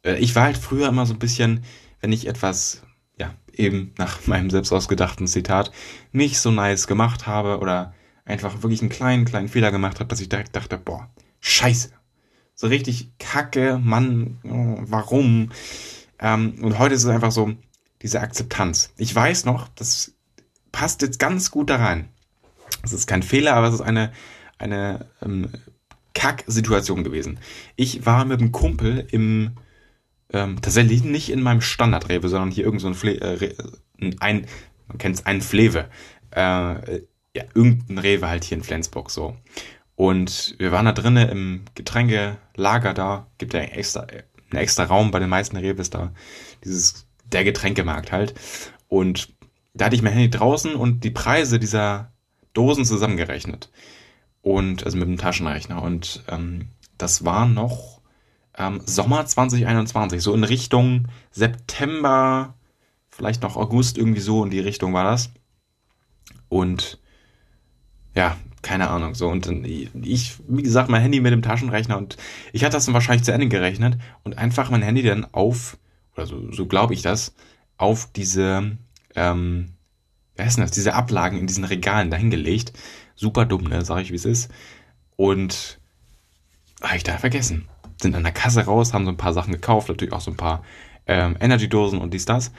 Äh, ich war halt früher immer so ein bisschen, wenn ich etwas, ja, eben nach meinem selbst ausgedachten Zitat, nicht so nice gemacht habe oder einfach wirklich einen kleinen, kleinen Fehler gemacht habe, dass ich direkt dachte, boah, scheiße. So richtig kacke, Mann, warum? Ähm, und heute ist es einfach so, diese Akzeptanz. Ich weiß noch, das passt jetzt ganz gut da rein. Es ist kein Fehler, aber es ist eine, eine ähm, Kack-Situation gewesen. Ich war mit einem Kumpel im, ähm, tatsächlich nicht in meinem Standard-Rewe, sondern hier irgend so ein, Fle äh, ein man kennt es, ein Flewe. Äh, ja, irgendein Rewe halt hier in Flensburg so. Und wir waren da drinnen im Getränkelager da, gibt ja extra, einen extra Raum bei den meisten Rewes da, dieses, der Getränkemarkt halt. Und da hatte ich mein Handy draußen und die Preise dieser Dosen zusammengerechnet. Und, also mit dem Taschenrechner. Und ähm, das war noch ähm, Sommer 2021, so in Richtung September, vielleicht noch August, irgendwie so in die Richtung war das. Und ja, keine Ahnung, so. Und ich, wie gesagt, mein Handy mit dem Taschenrechner und ich hatte das dann wahrscheinlich zu Ende gerechnet und einfach mein Handy dann auf, oder so, so glaube ich das, auf diese ähm, wer ist denn das, diese Ablagen in diesen Regalen dahingelegt. Super dumm, ne, sag ich, wie es ist. Und habe ich da vergessen. Sind an der Kasse raus, haben so ein paar Sachen gekauft, natürlich auch so ein paar ähm, Energy-Dosen und dies, das.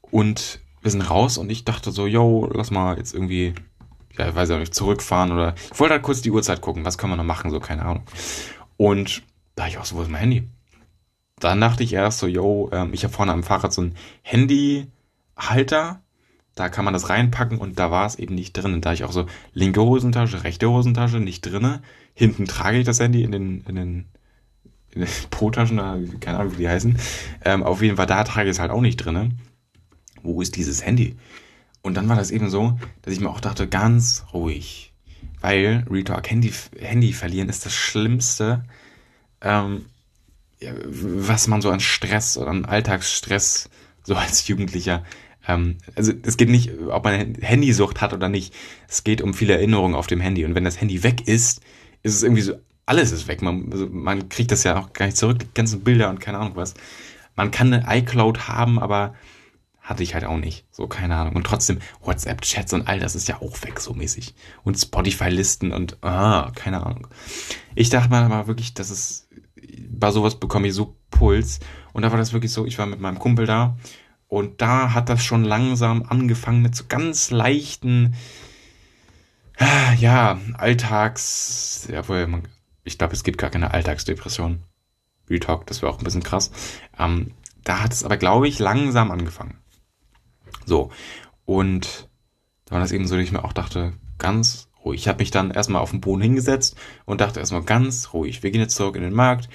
Und wir sind raus und ich dachte so, yo, lass mal jetzt irgendwie, ja, weiß ich auch nicht, zurückfahren oder ich wollte halt kurz die Uhrzeit gucken, was können wir noch machen, so, keine Ahnung. Und da ich auch so, wo ist mein Handy? Dann dachte ich erst so, yo, ähm, ich habe vorne am Fahrrad so ein Handyhalter da kann man das reinpacken und da war es eben nicht drin. Und da ich auch so linke Hosentasche, rechte Hosentasche nicht drinne. Hinten trage ich das Handy in den, in den Pro-Taschen, keine Ahnung, wie die heißen. Ähm, auf jeden Fall, da trage ich es halt auch nicht drin. Wo ist dieses Handy? Und dann war das eben so, dass ich mir auch dachte, ganz ruhig. Weil, Retalk, Handy, Handy verlieren ist das Schlimmste, ähm, was man so an Stress oder an Alltagsstress so als Jugendlicher ähm, also es geht nicht, ob man Handysucht hat oder nicht. Es geht um viele Erinnerungen auf dem Handy. Und wenn das Handy weg ist, ist es irgendwie so, alles ist weg. Man, also man kriegt das ja auch gar nicht zurück, die ganzen Bilder und keine Ahnung was. Man kann eine iCloud haben, aber hatte ich halt auch nicht. So, keine Ahnung. Und trotzdem WhatsApp-Chats und all das ist ja auch weg, so mäßig. Und Spotify-Listen und, ah, keine Ahnung. Ich dachte mal aber wirklich, dass es, bei sowas bekomme ich so Puls. Und da war das wirklich so, ich war mit meinem Kumpel da und da hat das schon langsam angefangen mit so ganz leichten, ja, Alltags, jawohl, ich glaube, es gibt gar keine Alltagsdepression. Retalk, das wäre auch ein bisschen krass. Ähm, da hat es aber, glaube ich, langsam angefangen. So. Und da war das eben so, dass ich mir auch dachte, ganz ruhig. Ich habe mich dann erstmal auf den Boden hingesetzt und dachte erstmal ganz ruhig. Wir gehen jetzt zurück in den Markt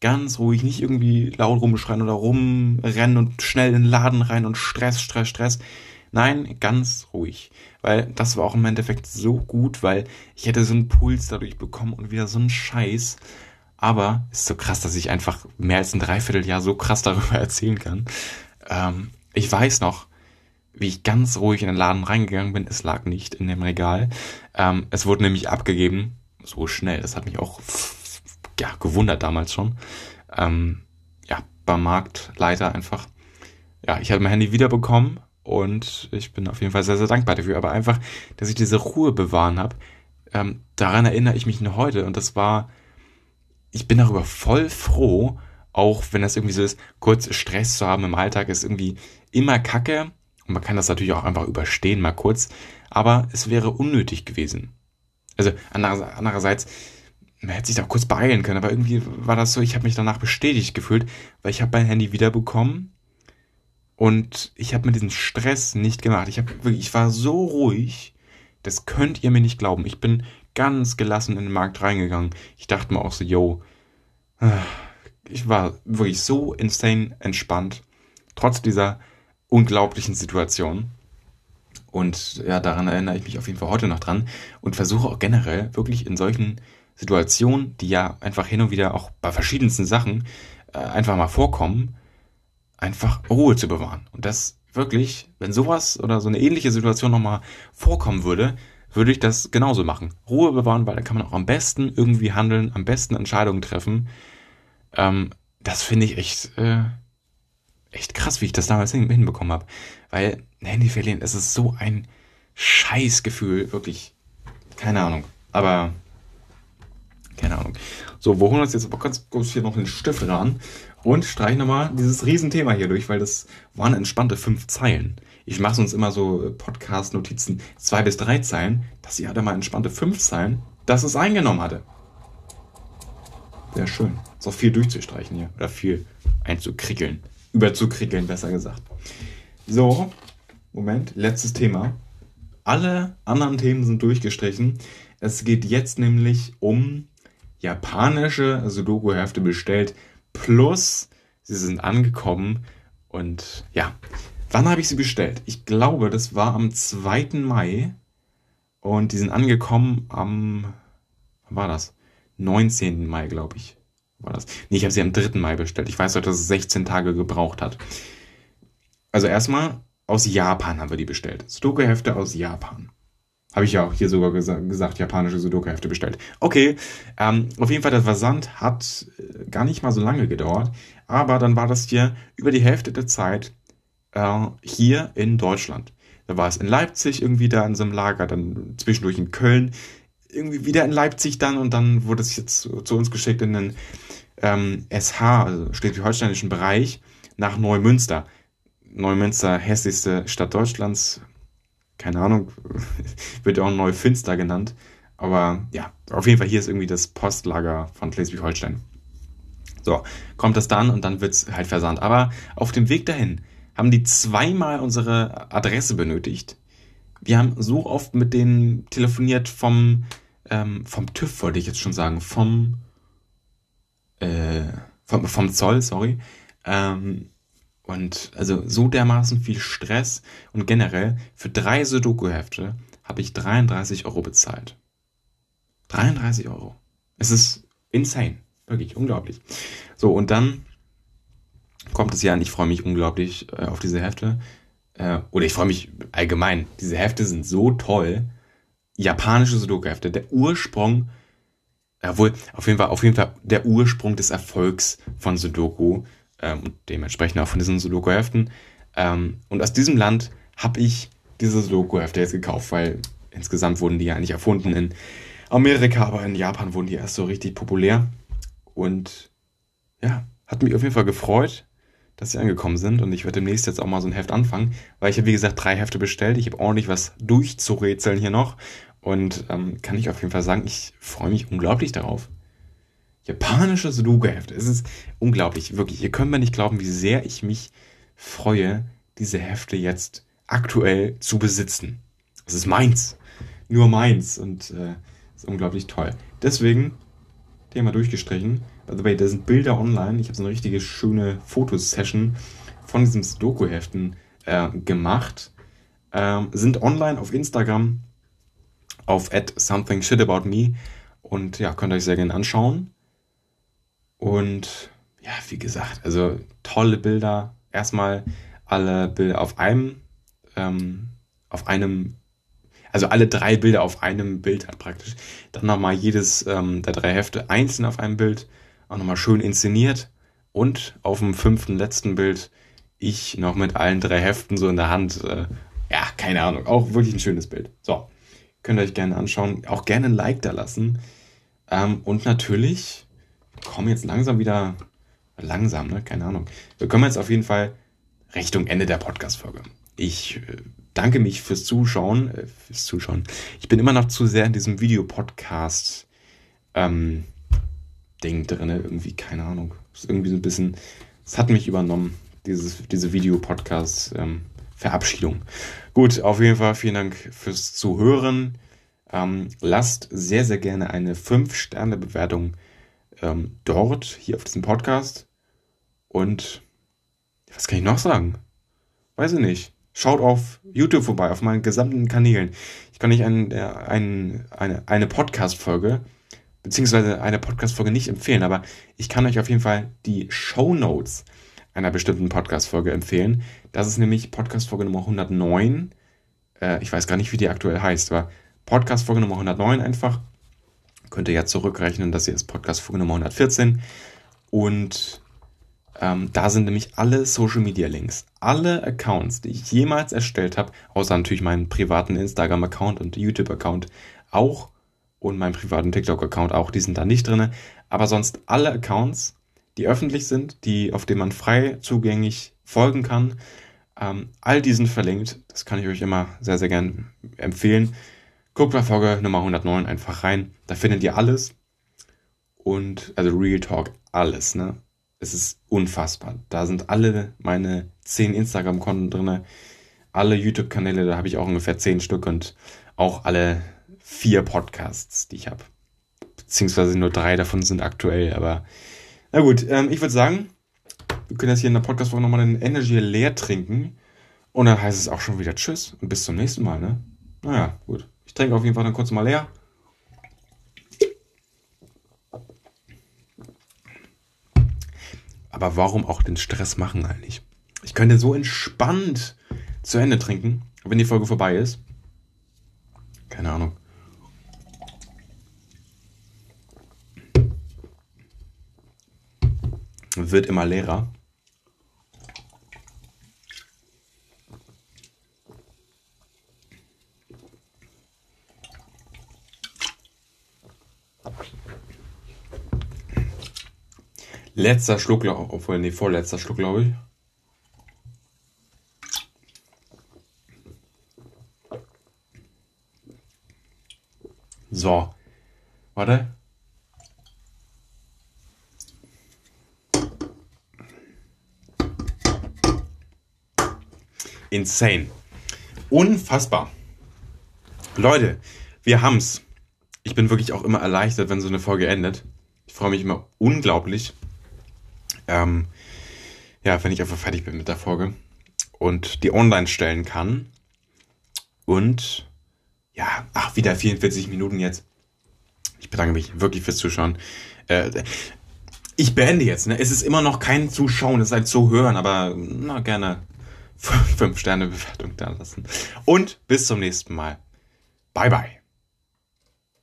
ganz ruhig, nicht irgendwie laut rumschreien oder rumrennen und schnell in den Laden rein und Stress, Stress, Stress. Nein, ganz ruhig. Weil das war auch im Endeffekt so gut, weil ich hätte so einen Puls dadurch bekommen und wieder so einen Scheiß. Aber ist so krass, dass ich einfach mehr als ein Dreivierteljahr so krass darüber erzählen kann. Ähm, ich weiß noch, wie ich ganz ruhig in den Laden reingegangen bin. Es lag nicht in dem Regal. Ähm, es wurde nämlich abgegeben. So schnell. Das hat mich auch ja, gewundert damals schon. Ähm, ja, beim Marktleiter einfach. Ja, ich habe mein Handy wiederbekommen und ich bin auf jeden Fall sehr, sehr dankbar dafür. Aber einfach, dass ich diese Ruhe bewahren habe, ähm, daran erinnere ich mich noch heute. Und das war, ich bin darüber voll froh, auch wenn das irgendwie so ist, kurz Stress zu haben im Alltag ist irgendwie immer kacke. Und man kann das natürlich auch einfach überstehen, mal kurz. Aber es wäre unnötig gewesen. Also andererseits, man hätte sich da kurz beeilen können, aber irgendwie war das so, ich habe mich danach bestätigt gefühlt, weil ich habe mein Handy wiederbekommen und ich habe mir diesen Stress nicht gemacht. Ich wirklich, ich war so ruhig, das könnt ihr mir nicht glauben. Ich bin ganz gelassen in den Markt reingegangen. Ich dachte mir auch so, yo, ich war wirklich so insane entspannt, trotz dieser unglaublichen Situation. Und ja, daran erinnere ich mich auf jeden Fall heute noch dran und versuche auch generell wirklich in solchen Situationen, die ja einfach hin und wieder auch bei verschiedensten Sachen äh, einfach mal vorkommen, einfach Ruhe zu bewahren. Und das wirklich, wenn sowas oder so eine ähnliche Situation nochmal vorkommen würde, würde ich das genauso machen. Ruhe bewahren, weil da kann man auch am besten irgendwie handeln, am besten Entscheidungen treffen. Ähm, das finde ich echt, äh, echt krass, wie ich das damals hinbekommen habe. Weil Handy verlieren, es ist so ein Scheißgefühl, wirklich. Keine Ahnung. Aber keine Ahnung. So, wir holen uns jetzt aber ganz kurz hier noch den Stift ran und streichen nochmal dieses Riesenthema hier durch, weil das waren entspannte fünf Zeilen. Ich mache sonst immer so Podcast-Notizen zwei bis drei Zeilen. Das hier hatte mal entspannte fünf Zeilen, dass es eingenommen hatte. Sehr schön. Ist auch viel durchzustreichen hier. Oder viel einzukrickeln. Überzukrickeln, besser gesagt. So, Moment, letztes Thema. Alle anderen Themen sind durchgestrichen. Es geht jetzt nämlich um japanische Sudoku-Hefte bestellt. Plus, sie sind angekommen. Und ja, wann habe ich sie bestellt? Ich glaube, das war am 2. Mai. Und die sind angekommen am, wann war das? 19. Mai, glaube ich. War das? Nee, ich habe sie am 3. Mai bestellt. Ich weiß doch, dass es 16 Tage gebraucht hat. Also erstmal aus Japan haben wir die bestellt. Sudoku-Hefte aus Japan. Habe ich ja auch hier sogar gesa gesagt, japanische Sudoku-Hefte bestellt. Okay, ähm, auf jeden Fall, der Versand hat äh, gar nicht mal so lange gedauert, aber dann war das hier über die Hälfte der Zeit äh, hier in Deutschland. Da war es in Leipzig irgendwie da in so einem Lager, dann zwischendurch in Köln, irgendwie wieder in Leipzig dann und dann wurde es jetzt zu, zu uns geschickt in den ähm, SH, also schleswig-holsteinischen Bereich, nach Neumünster. Neumünster, hässlichste Stadt Deutschlands, keine Ahnung, wird auch neu Finster genannt. Aber ja, auf jeden Fall hier ist irgendwie das Postlager von Schleswig-Holstein. So, kommt das dann und dann wird es halt versandt. Aber auf dem Weg dahin haben die zweimal unsere Adresse benötigt. Wir haben so oft mit denen telefoniert vom, ähm, vom TÜV, wollte ich jetzt schon sagen, vom, äh, vom, vom Zoll, sorry. Ähm, und also so dermaßen viel Stress und generell für drei Sudoku-Hefte habe ich 33 Euro bezahlt. 33 Euro. Es ist insane. Wirklich unglaublich. So, und dann kommt es ja an, ich freue mich unglaublich äh, auf diese Hefte. Äh, oder ich freue mich allgemein. Diese Hefte sind so toll. Japanische Sudoku-Hefte. Der Ursprung, jawohl, auf jeden Fall, auf jeden Fall der Ursprung des Erfolgs von Sudoku ähm, und dementsprechend auch von diesen Sudoku-Heften. Ähm, und aus diesem Land habe ich diese Sudoku-Hefte jetzt gekauft, weil insgesamt wurden die ja nicht erfunden in Amerika, aber in Japan wurden die erst so richtig populär. Und ja, hat mich auf jeden Fall gefreut, dass sie angekommen sind. Und ich werde demnächst jetzt auch mal so ein Heft anfangen, weil ich habe, wie gesagt, drei Hefte bestellt. Ich habe ordentlich was durchzurätseln hier noch. Und ähm, kann ich auf jeden Fall sagen, ich freue mich unglaublich darauf. Japanische Sudoku-Hefte. Es ist unglaublich, wirklich. Ihr könnt mir nicht glauben, wie sehr ich mich freue, diese Hefte jetzt aktuell zu besitzen. Es ist meins. Nur meins. Und äh, ist unglaublich toll. Deswegen Thema durchgestrichen. By the way, da sind Bilder online. Ich habe so eine richtige schöne Fotosession von diesen Sudoku-Heften äh, gemacht. Ähm, sind online auf Instagram auf at something shit about me und ja, könnt ihr euch sehr gerne anschauen. Und ja, wie gesagt, also tolle Bilder. Erstmal alle Bilder auf einem, ähm, auf einem also alle drei Bilder auf einem Bild hat praktisch. Dann nochmal jedes ähm, der drei Hefte einzeln auf einem Bild, auch nochmal schön inszeniert. Und auf dem fünften, letzten Bild ich noch mit allen drei Heften so in der Hand. Äh, ja, keine Ahnung, auch wirklich ein schönes Bild. So, könnt ihr euch gerne anschauen. Auch gerne ein Like da lassen. Ähm, und natürlich kommen jetzt langsam wieder, langsam, ne? Keine Ahnung. Wir kommen jetzt auf jeden Fall Richtung Ende der Podcast-Folge. Ich äh, danke mich fürs Zuschauen, äh, fürs Zuschauen. Ich bin immer noch zu sehr in diesem Videopodcast ähm, Ding drin, irgendwie, keine Ahnung. ist irgendwie so ein bisschen, es hat mich übernommen, dieses, diese Videopodcast ähm, Verabschiedung. Gut, auf jeden Fall vielen Dank fürs Zuhören. Ähm, lasst sehr, sehr gerne eine 5-Sterne-Bewertung ähm, dort, hier auf diesem Podcast. Und was kann ich noch sagen? Weiß ich nicht. Schaut auf YouTube vorbei, auf meinen gesamten Kanälen. Ich kann euch ein, äh, ein, eine, eine Podcast-Folge, beziehungsweise eine Podcast-Folge nicht empfehlen, aber ich kann euch auf jeden Fall die Show Notes einer bestimmten Podcast-Folge empfehlen. Das ist nämlich Podcast-Folge Nummer 109. Äh, ich weiß gar nicht, wie die aktuell heißt, aber Podcast-Folge Nummer 109 einfach. Könnt ihr ja zurückrechnen, dass hier ist Podcast-Folge Nummer 114. Und ähm, da sind nämlich alle Social Media Links, alle Accounts, die ich jemals erstellt habe, außer natürlich meinen privaten Instagram-Account und YouTube-Account auch und meinen privaten TikTok-Account auch, die sind da nicht drin. Aber sonst alle Accounts, die öffentlich sind, die, auf denen man frei zugänglich folgen kann, ähm, all die sind verlinkt. Das kann ich euch immer sehr, sehr gern empfehlen. Guckt bei Folge Nummer 109 einfach rein. Da findet ihr alles. Und, also Real Talk, alles, ne? Es ist unfassbar. Da sind alle meine zehn Instagram-Konten drin, alle YouTube-Kanäle, da habe ich auch ungefähr zehn Stück und auch alle vier Podcasts, die ich habe. Beziehungsweise nur drei davon sind aktuell, aber na gut, ähm, ich würde sagen, wir können jetzt hier in der Podcast-Folge nochmal den Energy leer trinken und dann heißt es auch schon wieder Tschüss und bis zum nächsten Mal, ne? Naja, gut. Ich trinke auf jeden Fall dann kurz mal leer. Aber warum auch den Stress machen eigentlich? Ich könnte so entspannt zu Ende trinken, wenn die Folge vorbei ist. Keine Ahnung. Wird immer leerer. Letzter Schluck, obwohl, nee, vorletzter Schluck, glaube ich. So. Warte. Insane. Unfassbar. Leute, wir haben's. Ich bin wirklich auch immer erleichtert, wenn so eine Folge endet. Ich freue mich immer unglaublich. Ähm, ja, wenn ich einfach fertig bin mit der Folge und die online stellen kann. Und ja, ach, wieder 44 Minuten jetzt. Ich bedanke mich wirklich fürs Zuschauen. Äh, ich beende jetzt. Ne? Es ist immer noch kein Zuschauen, es ist halt zu hören, aber na gerne 5 Sterne Bewertung da lassen. Und bis zum nächsten Mal. Bye bye.